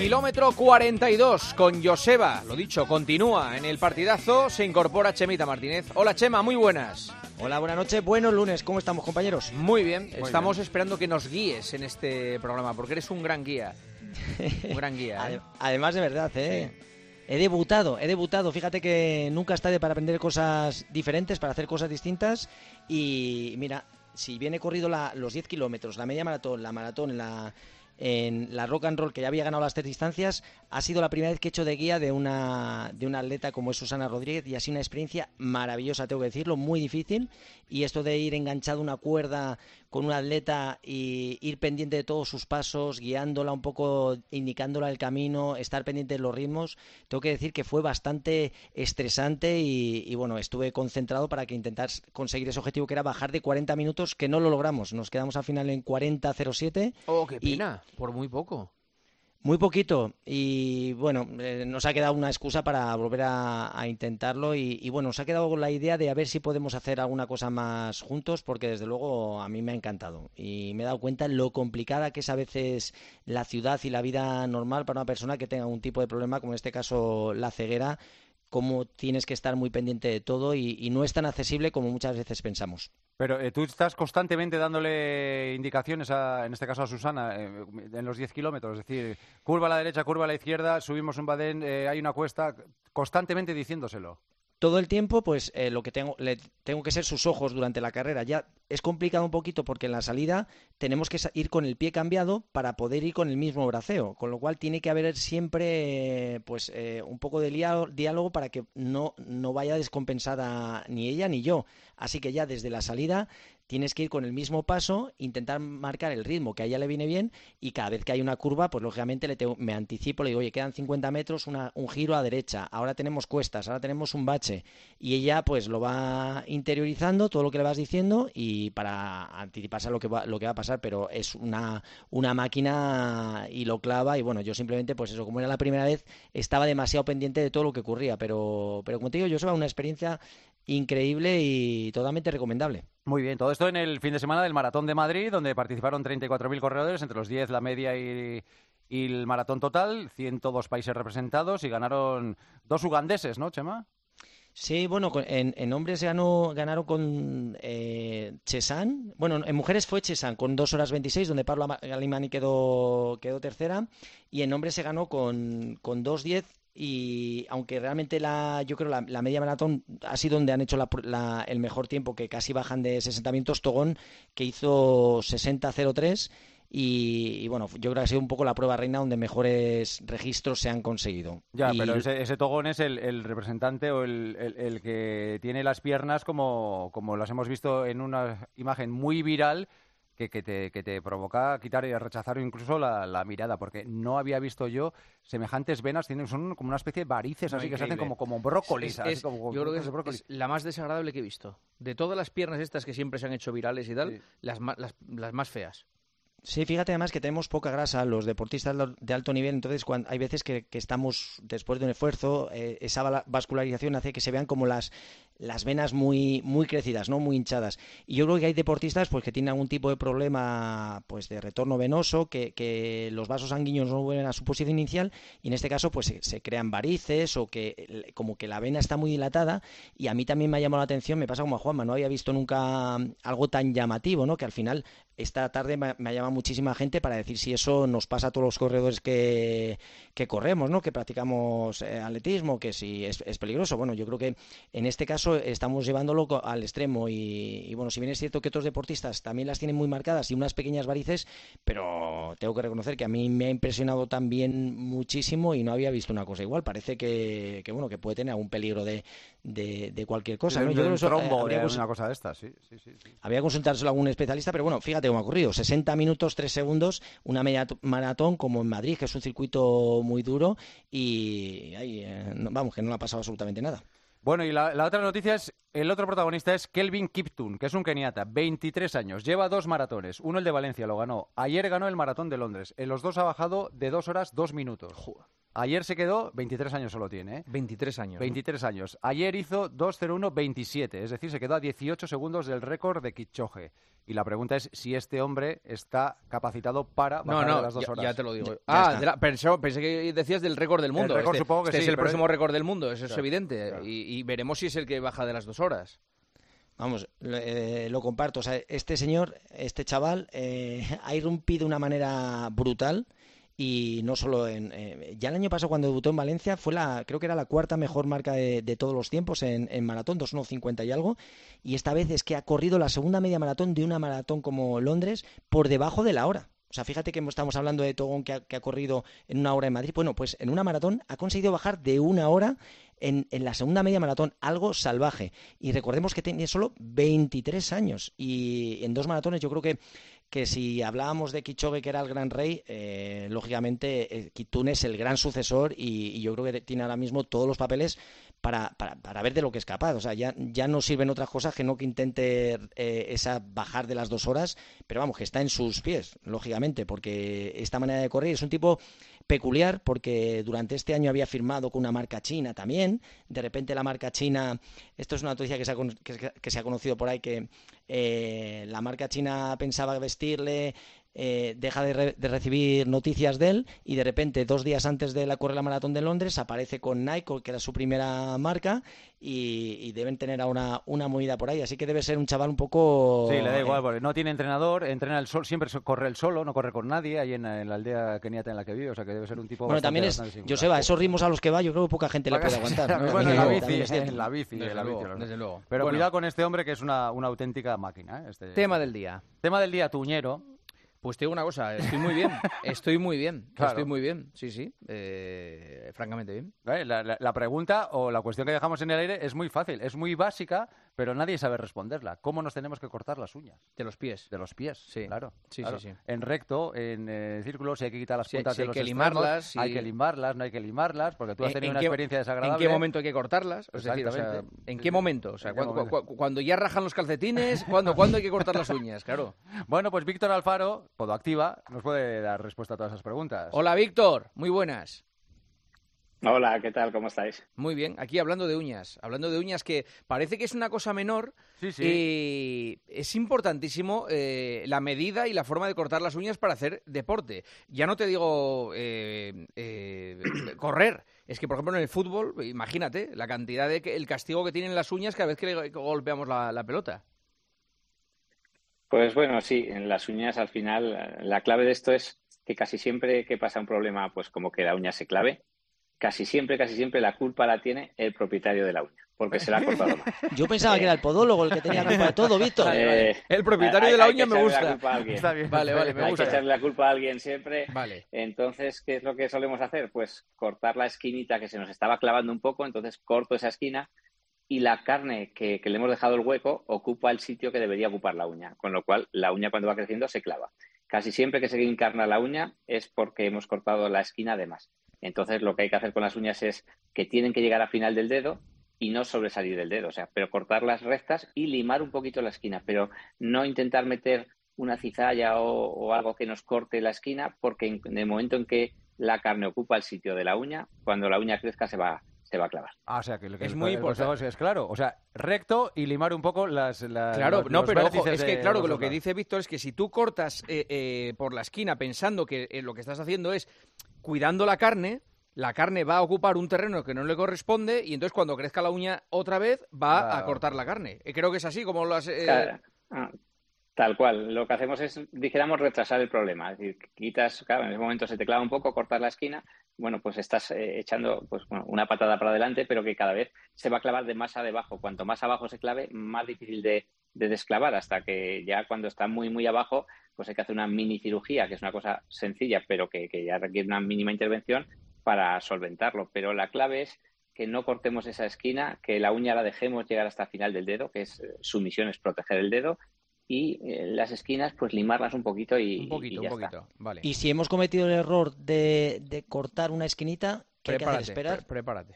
Kilómetro 42 con Joseba. Lo dicho, continúa en el partidazo. Se incorpora Chemita Martínez. Hola Chema, muy buenas. Hola, buenas noches. Buenos lunes. ¿Cómo estamos, compañeros? Muy bien. Estamos esperando que nos guíes en este programa porque eres un gran guía. Un gran guía. ¿eh? Además, de verdad, ¿eh? He debutado, he debutado. Fíjate que nunca está de para aprender cosas diferentes, para hacer cosas distintas. Y mira, si bien he corrido la, los 10 kilómetros, la media maratón, la maratón, la en la rock and roll que ya había ganado las tres distancias, ha sido la primera vez que he hecho de guía de una, de una atleta como es Susana Rodríguez y ha sido una experiencia maravillosa, tengo que decirlo, muy difícil. Y esto de ir enganchado una cuerda con un atleta y ir pendiente de todos sus pasos, guiándola un poco, indicándola el camino, estar pendiente de los ritmos, tengo que decir que fue bastante estresante y, bueno, estuve concentrado para que intentar conseguir ese objetivo que era bajar de 40 minutos, que no lo logramos, nos quedamos al final en 40.07. Oh, qué pena, por muy poco. Muy poquito y bueno, eh, nos ha quedado una excusa para volver a, intentarlo y, bueno, nos ha quedado la idea de a ver si podemos hacer alguna cosa más juntos porque desde luego a mí me ha encantado y me he dado cuenta lo complicada que es a veces la ciudad y la vida normal para una persona que tenga un tipo de problema como en este caso la ceguera cómo tienes que estar muy pendiente de todo y, no es tan accesible como muchas veces pensamos. Pero eh, tú estás constantemente dándole indicaciones, a, en este caso a Susana, eh, en los 10 kilómetros, es decir, curva a la derecha, curva a la izquierda, subimos un badén, eh, hay una cuesta, constantemente diciéndoselo todo el tiempo, pues eh, lo que tengo, le, tengo que ser sus ojos durante la carrera. Ya es complicado un poquito porque en la salida tenemos que ir con el pie cambiado para poder ir con el mismo braceo, con lo cual tiene que haber siempre pues eh, un poco de diálogo para que no, no vaya descompensada ni ella ni yo. Así que ya desde la salida tienes que ir con el mismo paso, intentar marcar el ritmo que a ella le viene bien y cada vez que hay una curva, pues lógicamente le me anticipo, le digo, oye, quedan 50 metros, un giro a derecha, ahora tenemos cuestas, ahora tenemos un bache y ella pues lo va interiorizando, todo lo que le vas diciendo y para anticiparse a lo que va, lo que va a pasar, pero es una, una máquina y lo clava y bueno, yo simplemente pues eso, como era la primera vez, estaba demasiado pendiente de todo lo que ocurría, pero, pero como te digo, yo soy una experiencia increíble y totalmente recomendable. Muy bien, todo esto en el fin de semana del Maratón de Madrid, donde participaron 34.000 corredores, entre los 10 la media y, el maratón total, 102 países representados y ganaron dos ugandeses, ¿no, Chema? Sí, bueno, en, hombres ganó, ganaron con eh, Chesan. Bueno, en mujeres fue Chesan con 2 horas 26, donde Pablo Galimani quedó, quedó tercera. Y en hombres se ganó con, con 2.10 y aunque realmente la yo creo la, la media maratón ha sido donde han hecho la, el mejor tiempo que casi bajan de 60 minutos Togón que hizo 60.03 y, y, bueno yo creo que ha sido un poco la prueba reina donde mejores registros se han conseguido. Ya pero ese, ese, Togón es el, el representante o el, el, el, que tiene las piernas como, como las hemos visto en una imagen muy viral que, te, que te provoca quitar y rechazar incluso la, mirada, porque no había visto yo semejantes venas, tienen, son como una especie de varices, así que se hacen como, como brócolis. yo creo que es, la más desagradable que he visto. De todas las piernas estas que siempre se han hecho virales y tal, las, las, las más feas. Sí, fíjate además que tenemos poca grasa los deportistas de alto nivel, entonces cuando, hay veces que, estamos después de un esfuerzo, eh, esa vascularización hace que se vean como las, las venas muy, muy crecidas, ¿no? muy hinchadas. Y yo creo que hay deportistas pues, que tienen algún tipo de problema pues, de retorno venoso, que, que los vasos sanguíneos no vuelven a su posición inicial y en este caso pues, se, crean varices o que como que la vena está muy dilatada y a mí también me ha llamado la atención, me pasa como a Juanma, no había visto nunca algo tan llamativo, ¿no? que al final esta tarde me, ha llamado muchísima gente para decir si eso nos pasa a todos los corredores que, que corremos, ¿no? que practicamos eh, atletismo, que si es, peligroso. Bueno, yo creo que en este caso estamos llevándolo al extremo y, bueno, si bien es cierto que otros deportistas también las tienen muy marcadas y unas pequeñas varices, pero tengo que reconocer que a mí me ha impresionado también muchísimo y no había visto una cosa igual. Parece que, bueno, que puede tener algún peligro de, de, cualquier cosa. ¿no? Yo creo que trombo, habría, una cosa de estas, sí, sí, sí, Había que consultárselo a algún especialista, pero bueno, fíjate cómo ha ocurrido. 60 minutos, 3 segundos, una media maratón como en Madrid, que es un circuito muy duro y eh, vamos, que no le ha pasado absolutamente nada. Bueno, y la, otra noticia es, el otro protagonista es Kelvin Kiptun, que es un keniata, 23 años, lleva dos maratones, uno el de Valencia lo ganó, ayer ganó el maratón de Londres, en los dos ha bajado de dos horas, dos minutos. Ayer se quedó, 23 años solo tiene, ¿eh? 23 años. 23 años. Ayer hizo 2.01.27, es decir, se quedó a 18 segundos del récord de Kichoge. Y la pregunta es si este hombre está capacitado para bajar no, no, de las dos ya, horas. ya te lo digo. Ya- ya ah, de la- pensé, pensé que decías del récord del mundo. récord este supongo que este sí, es el próximo es- récord del mundo, eso es Claro, evidente. claro. Y, y veremos si es el que baja de las dos horas. Vamos, lo, eh, lo comparto. O sea, este señor, este chaval, eh, ha irrumpido de una manera brutal y no solo en... eh, ya el año pasado cuando debutó en Valencia fue la, creo que era la cuarta mejor marca de, de todos los tiempos en, en maratón, 2.150 y algo. Y esta vez es que ha corrido la segunda media maratón de una maratón como Londres por debajo de la hora. O sea, fíjate que estamos hablando de Togón que ha, que ha corrido en una hora en Madrid. Bueno, pues en una maratón ha conseguido bajar de una hora en, en la segunda media maratón, algo salvaje. Y recordemos que tiene solo 23 años. Y en dos maratones yo creo que, que si hablábamos de Kichogue, que era el gran rey, eh, lógicamente eh, Kitune es el gran sucesor y, y yo creo que tiene ahora mismo todos los papeles para, para, para ver de lo que es capaz. O sea, ya, ya no sirven otras cosas que no que intente eh, esa bajar de las dos horas, pero vamos, que está en sus pies, lógicamente, porque esta manera de correr es un tipo peculiar porque durante este año había firmado con una marca china también. De repente la marca china, esto es una noticia que se ha, que, que se ha conocido por ahí, que eh, la marca china pensaba vestirle, eh, deja de, re- de recibir noticias de él y de repente dos días antes de la correr la maratón de Londres aparece con Nike, que era su primera marca, y, y deben tener ahora una movida por ahí. Así que debe ser un chaval un poco... Sí, le da eh, igual, porque no tiene entrenador, entrena el sol, siempre corre el solo, no corre con nadie, ahí en, en la aldea keniata en la que vive, o sea que debe ser un tipo Bueno, bastante, también es, bastante. Joseba, esos ritmos a los que va, yo creo que poca gente le puede aguantar. ¿no? bueno, en la bici, en la bici, Desde la luego, desde. Pero Bueno. cuidado con este hombre que es una, una auténtica máquina. ¿eh? Este, Tema del día. tema del día, Tuñero. Pues te digo una cosa, estoy muy bien, estoy muy bien, Claro. estoy muy bien, sí, sí, eh, francamente bien. La, la- la pregunta o la cuestión que dejamos en el aire es muy fácil, es muy básica, pero nadie sabe responderla. ¿Cómo nos tenemos que cortar las uñas? De los pies. De los pies, Sí. claro. Sí, claro. sí, sí. En recto, en eh, círculo, si hay que quitar las puntas sí de hay los que extremos, limarlas. Hay que limarlas, no hay que limarlas, porque tú has ¿En- tenido en una qué- experiencia desagradable. ¿En qué momento hay que cortarlas? Es decir, o sea. ¿en qué momento? O sea, ¿En qué cuando, momento? cu- cuando ya rajan los calcetines, ¿cuándo, ¿cuándo hay que cortar las uñas? Claro. Bueno, pues Víctor Alfaro, Podoactiva, nos puede dar respuesta a todas esas preguntas. Hola, Víctor, muy buenas. Hola, ¿qué tal? ¿Cómo estáis? Muy bien, aquí hablando de uñas, hablando de uñas que parece que es una cosa menor Sí, sí. y es importantísimo eh, la medida y la forma de cortar las uñas para hacer deporte. Ya no te digo eh, eh, correr, es que por ejemplo en el fútbol, imagínate la cantidad de que- el castigo que tienen las uñas cada vez que le golpeamos la, la pelota. Pues bueno, sí, en las uñas al final la clave de esto es que casi siempre que pasa un problema, pues como que la uña se clave, casi siempre, casi siempre la culpa la tiene el propietario de la uña, porque se la ha cortado mal. Yo pensaba que era el podólogo el que tenía culpa de todo, Víctor. Eh, El propietario hay- de la uña me echarle la gusta. culpa a alguien. Está bien. Vale, vale, me Hay que echarle la culpa a alguien siempre. Vale. Entonces, ¿qué es lo que solemos hacer? Pues cortar la esquinita que se nos estaba clavando un poco, entonces corto esa esquina y la carne que, que le hemos dejado el hueco ocupa el sitio que debería ocupar la uña, con lo cual la uña cuando va creciendo se clava. Casi siempre que se encarna la uña es porque hemos cortado la esquina de más. Entonces, lo que hay que hacer con las uñas es que tienen que llegar al final del dedo y no sobresalir del dedo, o sea, pero cortarlas rectas y limar un poquito la esquina, pero no intentar meter una cizalla o, o algo que nos corte la esquina, porque en, en el momento en que la carne ocupa el sitio de la uña, cuando la uña crezca se va, se va a clavar. Ah, o sea, que, Es el- muy importante. es, claro. O sea, recto y limar un poco las. las- Claro, los- no, los pero ojo, es que claro lo que dice Víctor es que si tú cortas eh, eh, por la esquina pensando que eh, lo que estás haciendo es cuidando la carne, la carne va a ocupar un terreno que no le corresponde y entonces cuando crezca la uña otra vez va a cortar la carne. Eh, Creo que es así como lo has... eh, Claro. Ah, Tal cual. Lo que hacemos es, dijéramos, retrasar el problema. Es decir, quitas, claro, en ese momento se te clava un poco, cortas la esquina, bueno, pues estás eh, echando pues, una patada para adelante, pero que cada vez se va a clavar de más a debajo. Cuanto más abajo se clave, más difícil de, de desclavar, hasta que ya cuando está muy, muy abajo, pues hay que hacer una mini cirugía, que es una cosa sencilla, pero que, que ya requiere una mínima intervención para solventarlo. Pero la clave es que no cortemos esa esquina, que la uña la dejemos llegar hasta el final del dedo, que es eh, su misión es proteger el dedo, y eh, las esquinas, pues limarlas un poquito y, un poquito, y un está. poquito. Vale. Y si hemos cometido el error de, de cortar una esquinita, ¿qué hay que hacer? prepárate, Esperar. pre- prepárate.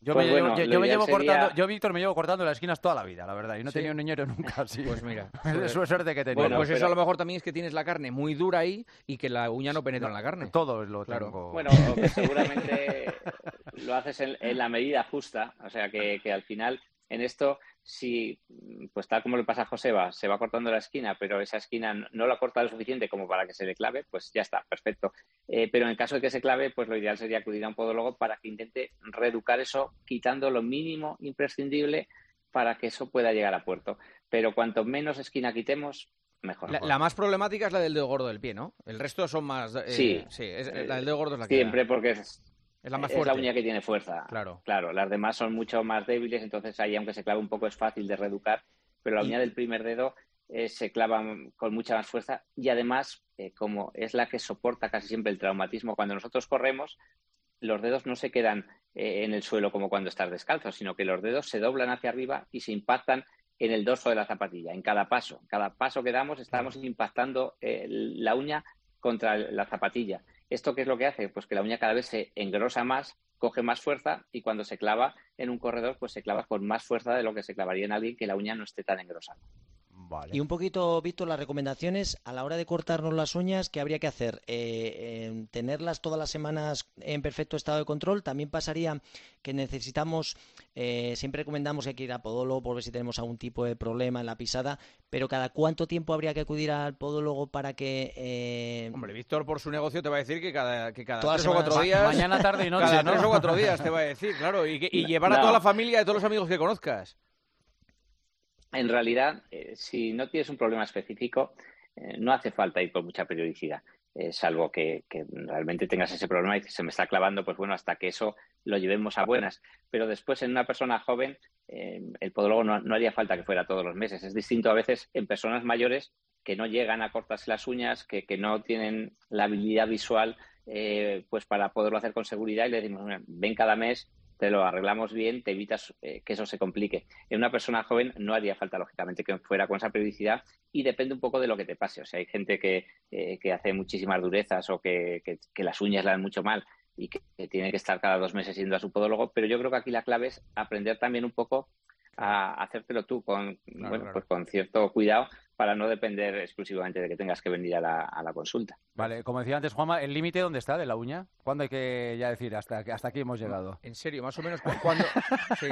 Yo, Pues me bueno, llevo, yo, me llevo sería- cortando, yo, Víctor, me llevo cortando las esquinas toda la vida, la verdad. Y no he Sí. tenido un niñero nunca así. Pues mira. es su suerte que he tenido. Bueno, pues eso a lo mejor también es que tienes la carne muy dura ahí y que la uña no penetra en la carne. Todo lo Claro. tengo. Bueno, o que seguramente lo haces en, en la medida justa, o sea que, que al final en esto, si, pues tal como le pasa a Joseba, se va cortando la esquina, pero esa esquina no la corta lo suficiente como para que se le clave, pues ya está, perfecto. Eh, pero en el caso de que se clave, pues lo ideal sería acudir a un podólogo para que intente reeducar eso, quitando lo mínimo imprescindible para que eso pueda llegar a puerto. Pero cuanto menos esquina quitemos, mejor. La, más problemática es la del dedo gordo del pie, ¿no? El resto son más. Eh, sí, sí la del dedo gordo es la que. Siempre, porque es, es la más fuerte. Es la uña que tiene fuerza. Claro. Claro, las demás son mucho más débiles, entonces ahí, aunque se clave un poco, es fácil de reeducar, pero la uña del primer dedo eh, se clava con mucha más fuerza y además, eh, como es la que soporta casi siempre el traumatismo, cuando nosotros corremos, los dedos no se quedan en el suelo como cuando estás descalzo, sino que los dedos se doblan hacia arriba y se impactan en el dorso de la zapatilla, en cada paso. Cada paso que damos estamos impactando eh, la uña contra la zapatilla. ¿Esto qué es lo que hace? Pues que la uña cada vez se engrosa más, coge más fuerza y cuando se clava en un corredor, pues se clava con más fuerza de lo que se clavaría en alguien que la uña no esté tan engrosada. Y un poquito, Víctor, las recomendaciones a la hora de cortarnos las uñas, ¿qué habría que hacer? Eh, ¿Tenerlas todas las semanas en perfecto estado de control? También pasaría que necesitamos, eh, siempre recomendamos que hay que ir a podólogo por ver si tenemos algún tipo de problema en la pisada, pero ¿cada cuánto tiempo habría que acudir al podólogo para que... Eh... Hombre, Víctor por su negocio te va a decir que cada, que cada tres o cuatro días... Mañana, tarde y noche, Cada tres o cuatro días te va a decir, claro, y, llevar a toda la familia y todos los amigos que conozcas en realidad, eh, si no tienes un problema específico, eh, no hace falta ir con mucha periodicidad, eh, salvo que, realmente tengas ese problema y se me está clavando, pues bueno, hasta que eso lo llevemos a buenas. Pero después, en una persona joven, el podólogo no, haría falta que fuera todos los meses. Es distinto a veces en personas mayores que no llegan a cortarse las uñas, que, que no tienen la habilidad visual pues para poderlo hacer con seguridad y le decimos, ven cada mes te lo arreglamos bien, te evitas eh, que eso se complique. En una persona joven no haría falta, lógicamente, que fuera con esa periodicidad y depende un poco de lo que te pase. O sea, hay gente que, eh, que hace muchísimas durezas o que, que, las uñas le dan mucho mal y que, tiene que estar cada dos meses yendo a su podólogo, pero yo creo que aquí la clave es aprender también un poco a hacértelo tú con, bueno, Pues con cierto cuidado para no depender exclusivamente de que tengas que venir a la, a la consulta. Vale, como decía antes Juanma, ¿el límite dónde está de la uña? ¿Cuándo hay que ya decir hasta, hasta aquí hemos llegado? En serio, más o menos cuando... sí.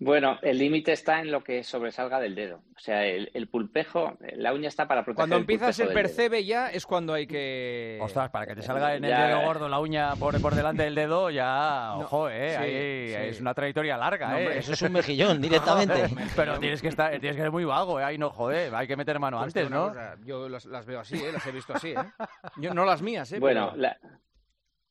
Bueno, el límite está en lo que sobresalga del dedo. O sea, el, pulpejo, la uña está para proteger Cuando empiezas el, percebe ya es cuando hay que... Ostras, para que te salga en el dedo gordo la uña por, por delante del dedo, ya, ojo, eh, es una trayectoria larga, eh. Eso es un mejillón directamente. Pero tienes que estar, tienes que ser muy vago, eh. Ahí no, joder, hay que meter mano pues antes, ¿no? yo las, veo así, eh, las he visto así, eh. Yo, no las mías, eh. Bueno, la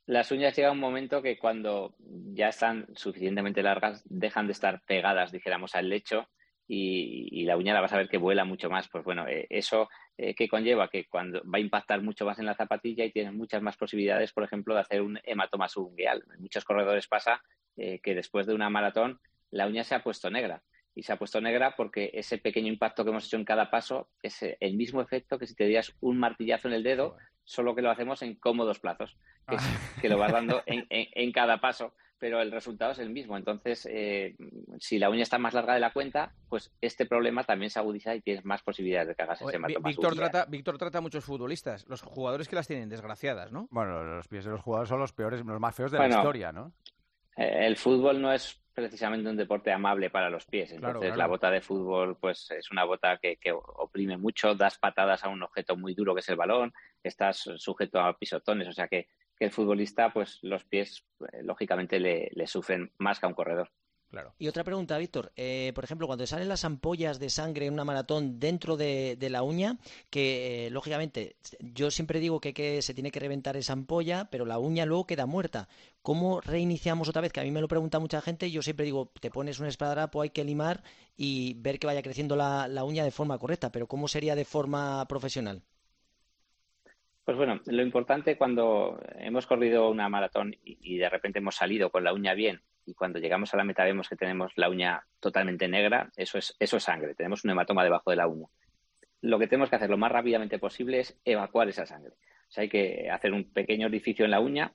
las uñas llega un momento que cuando ya están suficientemente largas dejan de estar pegadas, dijéramos, al lecho y, la uña la vas a ver que vuela mucho más. Pues bueno, eh, eso eh, que conlleva que cuando va a impactar mucho más en la zapatilla y tienes muchas más posibilidades, por ejemplo, de hacer un hematoma subungueal. En muchos corredores pasa eh, que después de una maratón la uña se ha puesto negra. Y se ha puesto negra porque ese pequeño impacto que hemos hecho en cada paso es el mismo efecto que si te dieras un martillazo en el dedo solo que lo hacemos en cómodos plazos, que, ah. lo vas dando en, cada paso, pero el resultado es el mismo. Entonces, eh, si la uña está más larga de la cuenta, pues este problema también se agudiza y tienes más posibilidades de que hagas ese hematoma. Víctor trata, Víctor trata a muchos futbolistas, los jugadores que las tienen desgraciadas, ¿no? Bueno, los pies de los jugadores son los peores, los más feos de la historia, ¿no? Eh, el fútbol no es precisamente un deporte amable para los pies. Entonces, la bota de fútbol, pues es una bota que, oprime mucho, das patadas a un objeto muy duro que es el balón, estás sujeto a pisotones, o sea que, el futbolista, pues los pies, eh, lógicamente, le, sufren más que a un corredor. Y otra pregunta, Víctor. Eh, por ejemplo, cuando salen las ampollas de sangre en una maratón dentro de, la uña, que eh, lógicamente yo siempre digo que, que, se tiene que reventar esa ampolla, pero la uña luego queda muerta. ¿Cómo reiniciamos otra vez? Que a mí me lo pregunta mucha gente y yo siempre digo, te pones un esparadrapo, hay que limar y ver que vaya creciendo la, uña de forma correcta, pero ¿cómo sería de forma profesional? Pues bueno, lo importante cuando hemos corrido una maratón y de repente hemos salido con la uña bien y cuando llegamos a la meta vemos que tenemos la uña totalmente negra, eso es, eso es sangre, tenemos un hematoma debajo de la uña. Lo que tenemos que hacer lo más rápidamente posible es evacuar esa sangre. O sea, hay que hacer un pequeño orificio en la uña.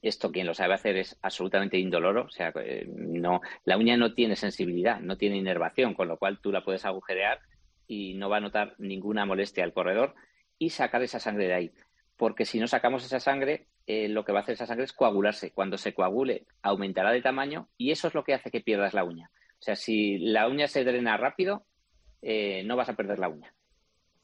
Esto quien lo sabe hacer es absolutamente indoloro, o sea, eh, no, la uña no tiene sensibilidad, no tiene inervación, con lo cual tú la puedes agujerear y no va a notar ninguna molestia al corredor y sacar esa sangre de ahí porque si no sacamos esa sangre, eh, lo que va a hacer esa sangre es coagularse. Cuando se coagule, aumentará de tamaño y eso es lo que hace que pierdas la uña. O sea, si la uña se drena rápido, eh, no vas a perder la uña.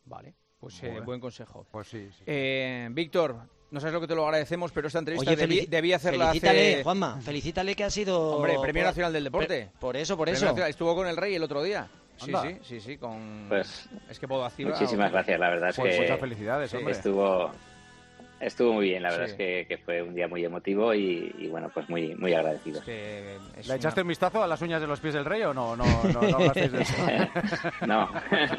Vale, pues eh, buen consejo. Pues sí, sí. Eh, Víctor, no sabes lo que te lo agradecemos, pero esta entrevista Oye, debí, hacerla felicítale, hace... Juanma, felicítale que ha sido... Hombre, Premio por- Nacional del Deporte. Por, por eso, por Premio eso. Nacional. Estuvo con el Rey el otro día. Sí, Anda. sí, sí, sí, con... Pues, es que puedo activar... Muchísimas gracias, la verdad es Pues que muchas felicidades, sí, hombre. estuvo, estuvo muy bien, la verdad Sí. es que, que fue un día muy emotivo y, y bueno, pues muy, muy agradecido. Es que es ¿Le echaste una- un vistazo a las uñas de los pies del rey o no? No, no, no hablasteis de eso. no,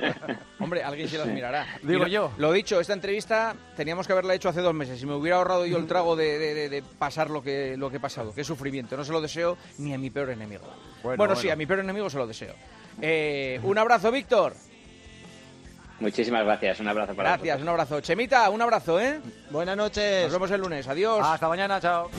Hombre, alguien se las mirará. Digo lo- yo. Lo dicho, esta entrevista teníamos que haberla hecho hace dos meses. Si me hubiera ahorrado yo el trago de, de- de- de pasar lo que, lo que he pasado. Qué sufrimiento. No se lo deseo ni a mi peor enemigo. Bueno, Bueno, sí, bueno. a mi peor enemigo se lo deseo. Eh, un abrazo, Víctor. muchísimas gracias, un abrazo para Gracias, vosotros. un abrazo. Chemita, un abrazo, ¿eh? Buenas noches. Nos vemos el lunes. Adiós. Hasta mañana, chao.